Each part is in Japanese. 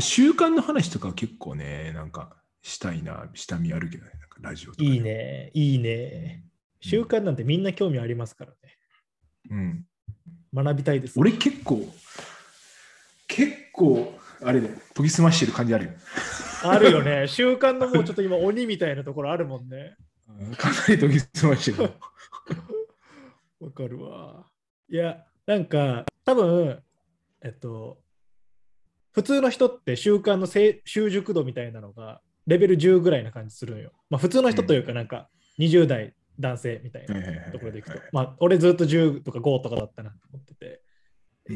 習慣の話とか結構ね、なんかしたいな、下見あるけどね、なんかラジオとかでいい。ね、いいね。習慣なんてみんな興味ありますからね。うん。学びたいです。俺結構、結構、あれね、研ぎ澄ましてる感じあるよ。あるよね。習慣のもうちょっと今鬼みたいなところあるもんね。うんかなり研ぎ澄ましてる。わかるわ。いや、なんか、多分えっと、普通の人って習慣の習熟度みたいなのがレベル10ぐらいな感じするんよ。まあ普通の人というかなんか20代男性みたいなところでいくとはい。まあ俺ずっと10とか5とかだったなと思ってて。うん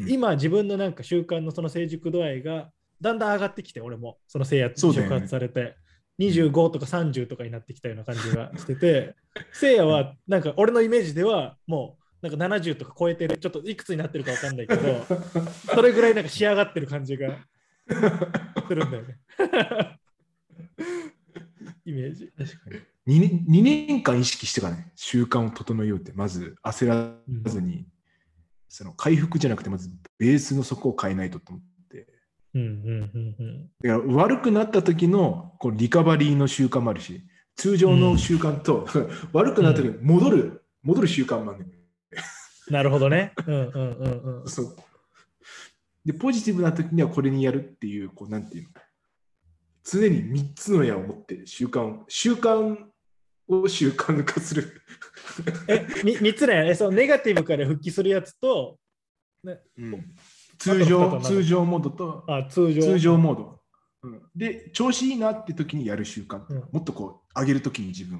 今自分のなんか習慣のその成熟度合いがだんだん上がってきて俺もその制圧触発されて、25とか30とかになってきたような感じがしてて せいやはなんか俺のイメージではもうなんか70とか超えてるちょっといくつになってるか分かんないけどそれぐらいなんか仕上がってる感じがするんだよね。イメージ。確かに。2, 年2年間意識してからね、習慣を整えようって、まず焦らずに、その回復じゃなくて、まずベースの底を変えないとと思って。うんうんうんうん。だから悪くなった時のこうリカバリーの習慣もあるし、通常の習慣と、悪くなった時に戻る、戻る習慣もあるね。なるほどね。うんうんうんうん。そう。で、ポジティブな時にはこれにやるっていう、こう、なんていうの？常に3つの矢を持って習慣を、習慣を習慣化する。えみ3つねえそのネガティブから復帰するやつと、ね、通常、あと通常モードとあ通常。通常モード。うん。で、調子いいなって時にやる習慣。うん。もっとこう、上げる時に自分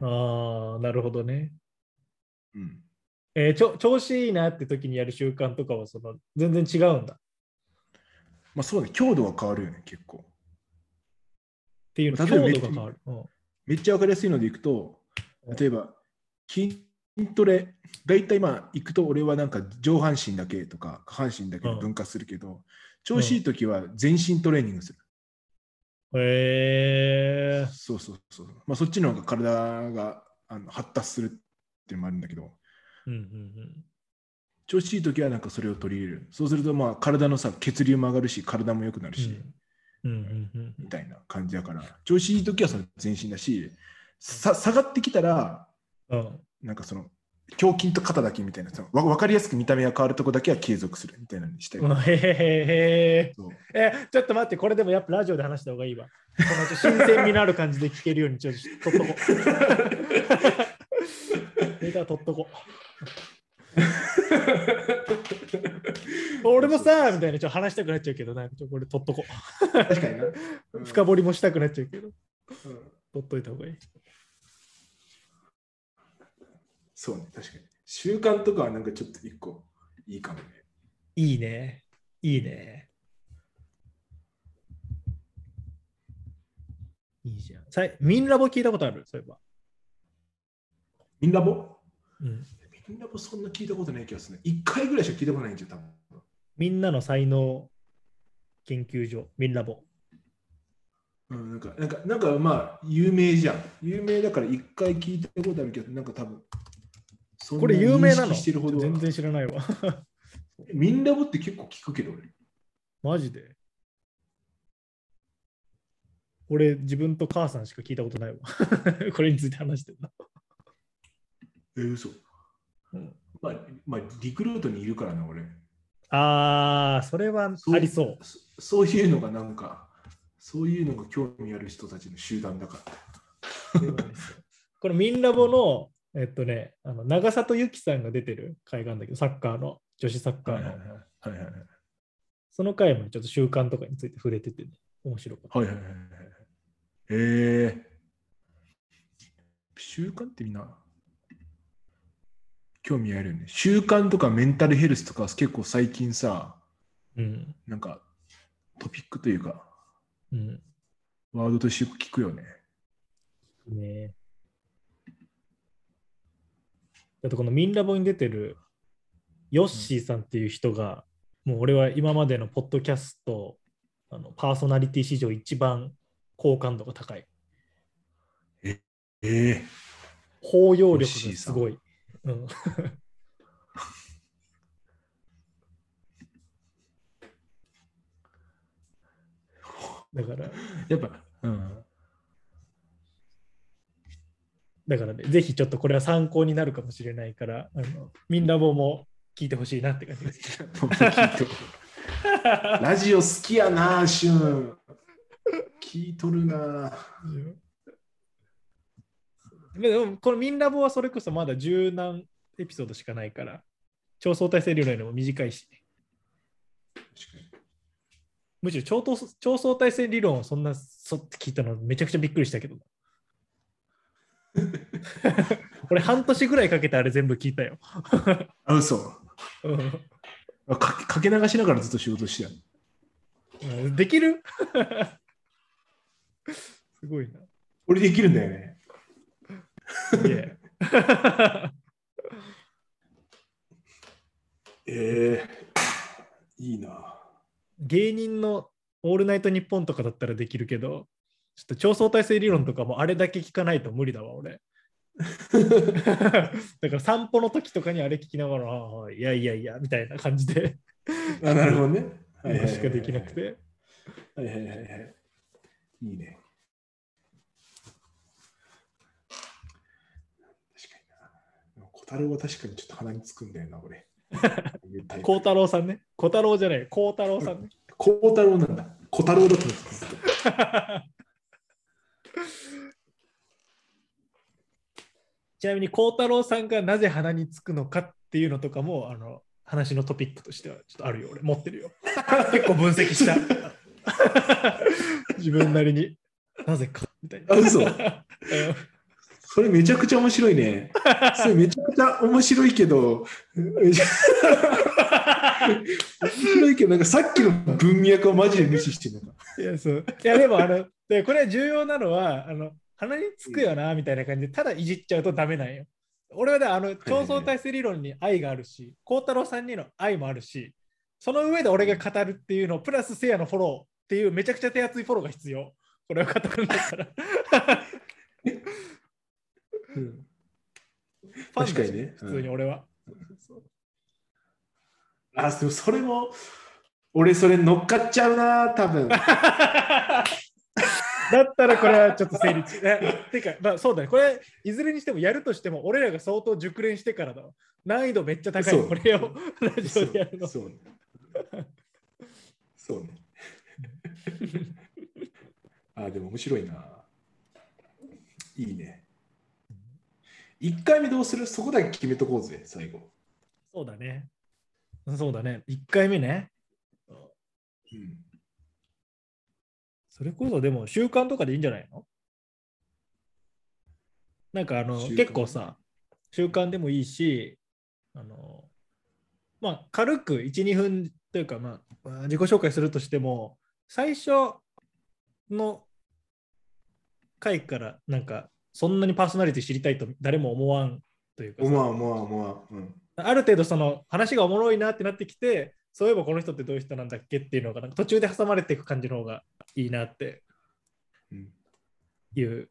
を。ああなるほどね。うんえーちょ調子いいなって時にやる習慣とかはその全然違うんだっまあそうね、強度が変わるよね、結構。ていうの例えば強度が変わる。うんめっちゃわかりやすいのでいくと、例えば、筋トレ、大体まあ、行くと俺はなんか上半身だけとか下半身だけで分化するけど、調子いい時は全身トレーニングする。へえそうそうそう。まあそっちの方が体があの発達するっていうのもあるんだけど、うんうん調子いい時はなんかそれを取り入れる。そうするとまあ体のさ、血流も上がるし、体も良くなるし、うんうんうんうんみたいな感じだから、調子いい時はその全身だし、さ下がってきたら、うんなんかその、胸筋と肩だけみたいな、そのわ分かりやすく見た目が変わるとこだけは継続するみたいなのにしたい。うんへ。えちょっと待ってこれでもやっぱラジオで話した方がいいわ。この新鮮味のある感じで聞けるようにちょっと取っとこ。う ネタ取っとこ。う 俺もさみたいなちょっと話したくなっちゃうけどなんかちょこれ取っとこ確かにな。う深掘りもしたくなっちゃうけど。うん。取っといた方がいい。そうね、確かに。習慣とかはなんかちょっと一個いいかもね。いいね。いいね。いいじゃん。さいミンラボ聞いたことある？そういえば、ミンラボ？うん、ミンラボそんな聞いたことない気がするね。一回ぐらいしか聞いたことないんじゃ多分。みんなの才能研究所ミンラボうん、なんか、なんか、なんかまあ、有名じゃん。有名だから一回聞いたことあるけど、なんか多分、これ有名な認の全然知らないわ。ミンラボって結構聞くけど、俺。マジで？俺、自分と母さんしか聞いたことないわ。これについて話してるな。えー、嘘。うんまあ、まあ、リクルートにいるからな、俺。あー、それはありそう。そそういうのがなんか、そういうのが興味ある人たちの集団だから。これ、ミンラボの、えっとね、あの長里由紀さんが出てる会があるんだけど、サッカーの、女子サッカーの。はいはいはい。その回もちょっと習慣とかについて触れてて、ね、面白かった。はいはいはいはい。えー、習慣ってみんな興味あるよね。習慣とかメンタルヘルスとか結構最近さ、うん。なんかトピックというか、うん。ワードとして聞くよね。ねだってこのミンラボに出てるヨッシーさんっていう人が、もう俺は今までのポッドキャストあのパーソナリティ史上一番好感度が高い。ええ包容力がすごい。うん、だから、やっぱ、うん。だからね、ぜひちょっとこれは参考になるかもしれないから、あのみんなもも聞いてほしいなって感じです。ラジオ好きやな、シュン。聞いとるな。でもこのミンラボはそれこそまだ十何エピソードしかないから、超相対性理論よりも短いし、むしろ超等超相対性理論をそんなそって聞いたのめちゃくちゃびっくりしたけど。俺半年ぐらいかけてあれ全部聞いたよ。あ、嘘。うかけかけ流しながらずっと仕事してたうんできる？すごいな。俺できるんだよね。え ええいいな。芸人のオールナイトニッポンとかだったらできるけど、ちょっと超相対性理論とかもあれだけ聞かないと無理だわ、俺。だから散歩の時とかにあれ聞きながら、ああいやいやいや、みたいな感じであ、なるほどね。はいしかできなく。て。はいはいはいはい。いいね。確かにな。小太郎は確かにちょっと鼻につくんだよな、俺。孝太郎さんね。孝太郎じゃない、孝太郎さんね。小太郎なんだ。小太郎だってた ちなみに孝太郎さんがなぜ鼻につくのかっていうのとかも、あの話のトピックとしてはちょっとあるよ、俺。持ってるよ。結構分析した。自分なりに。なぜかみたいな。あ、嘘。うんそれめちゃくちゃ面白いね。それめちゃくちゃ面白いけど、面白いけど、なんかさっきの文脈をマジで無視してるのか。いや、そう。いや、でも、あの、でこれ重要なのは、あの、鼻につくよな、みたいな感じで、ただいじっちゃうとダメなんよ。俺はね、あの、超相対性理論に愛があるし、孝太郎さんにの愛もあるし、その上で俺が語るっていうの、プラスせいやのフォローっていう、めちゃくちゃ手厚いフォローが必要。これを語るんだから。うんファンだし確かにね普通に俺は。あ、でもそれも、俺それ乗っかっちゃうな、多分。だったらこれはちょっと成立。えてか、まあそうだね。これ、いずれにしてもやるとしても、俺らが相当熟練してからだわ。難易度めっちゃ高い。これをラジオでやるの。そうね。そうね。あ、でも面白いな。いいね。1回目どうする？そこだけ決めとこうぜ、最後。そうだね。そうだね。1回目ね。うん、それこそでも習慣とかでいいんじゃないの？なんかあの結構さ、習慣でもいいし、あのまあ軽く1、2分というか、まあ、まあ自己紹介するとしても、最初の回からなんかそんなにパーソナリティ知りたいと誰も思わんというかさ思わん思わん思わん。うんある程度その話がおもろいなってなってきて、そういえばこの人ってどういう人なんだっけっていうのが途中で挟まれていく感じの方がいいなってうんいう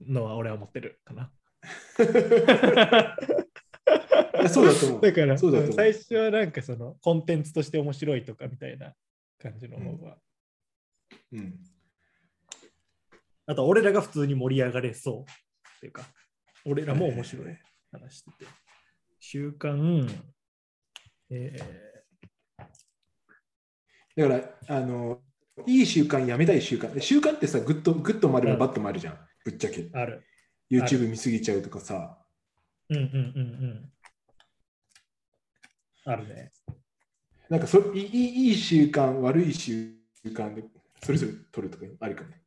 のは俺は思ってるかな。そうだと思う。だから最初はなんかそのコンテンツとして面白いとかみたいな感じの方が、うん、あと俺らが普通に盛り上がれそうっていうか俺らも面白い話してて習慣えだから、あの、いい習慣、やめたい習慣。習慣ってさ、グッド、グッドもあればうんバッドもあるじゃん。ぶっちゃけ。ーある YouTube 見すぎちゃうとかさ。うんうんうんうんあるねなんかそいいいい習慣、悪い習慣で、それぞれ取るとかあるかね。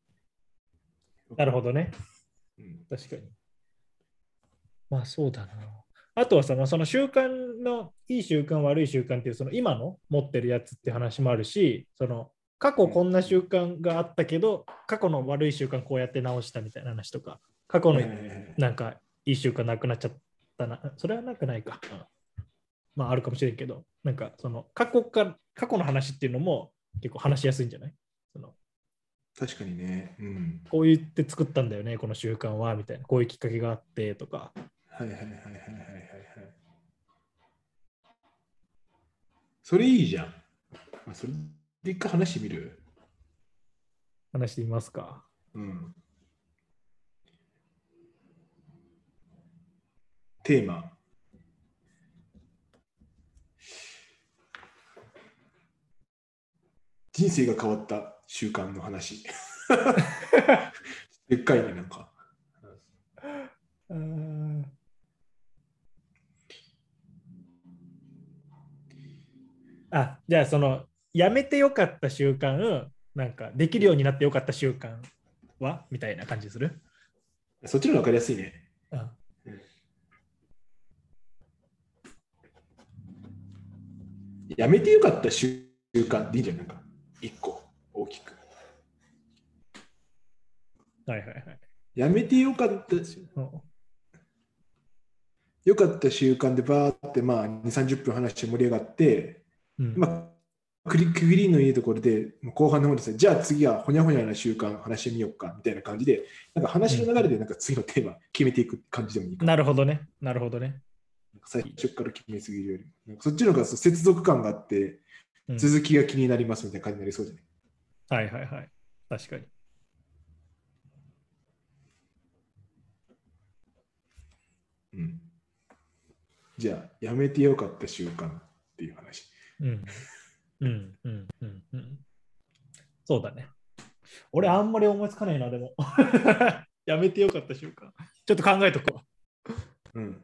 なるほどねうん確かに。まあそうだな。あとはそのその習慣のいい習慣、悪い習慣っていうその今の持ってるやつって話もあるし、その過去こんな習慣があったけど、過去の悪い習慣こうやって直したみたいな話とか、過去のなんかいい習慣なくなっちゃったな。それはなくないか。まああるかもしれんけど、なんかその過去か過去の話っていうのも結構話しやすいんじゃない？確かにね。うん。こう言って作ったんだよね、この習慣は、みたいな。こういうきっかけがあってとか。はいはいはいはいはいはいはい。それいいじゃん。まあ、それで一回話してみる？話してみますか。うん。テーマ。人生が変わった習慣の話。でっかいね、なんか。うんあ、じゃあその、やめてよかった習慣、なんかできるようになってよかった習慣はみたいな感じする？そっちの方が分かりやすいね。あやめてよかった習慣でいいんじゃない？なんか、一個、大きく。はいはいはい。やめてよかった、うんよかった習慣でバーって、まあ、2、30分話して盛り上がって、うんまあ、クリ区切りのいいところで、後半の方ですね、じゃあ次はほにゃほにゃな習慣話してみようかみたいな感じで、なんか話の流れでなんか次のテーマ決めていく感じでもいいかな。なるほどね。なるほどね。最初から決めすぎるよりそっちの方が接続感があって、うん続きが気になりますみたいな感じになりそうじゃない、はいはいはい。確かに。うん、じゃあ、やめてよかった習慣っていう話。うん。うんうんうんうん。そうだね。俺あんまり思いつかないな、でも。やめてよかった習慣。ちょっと考えとくわ。うん。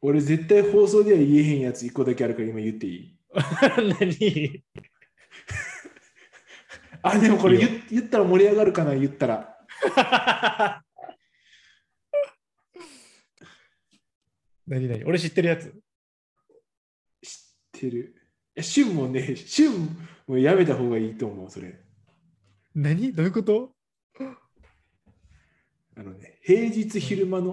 俺絶対放送では言えへんやつ一個だけあるから今言っていい？何？あ、でもこれ言ったら盛り上がるかな言ったら。何何俺知ってるやつ。知ってる。いや、旬もね、旬もやめた方がいいと思う、それ。何？どういうこと？あのね、平日昼間の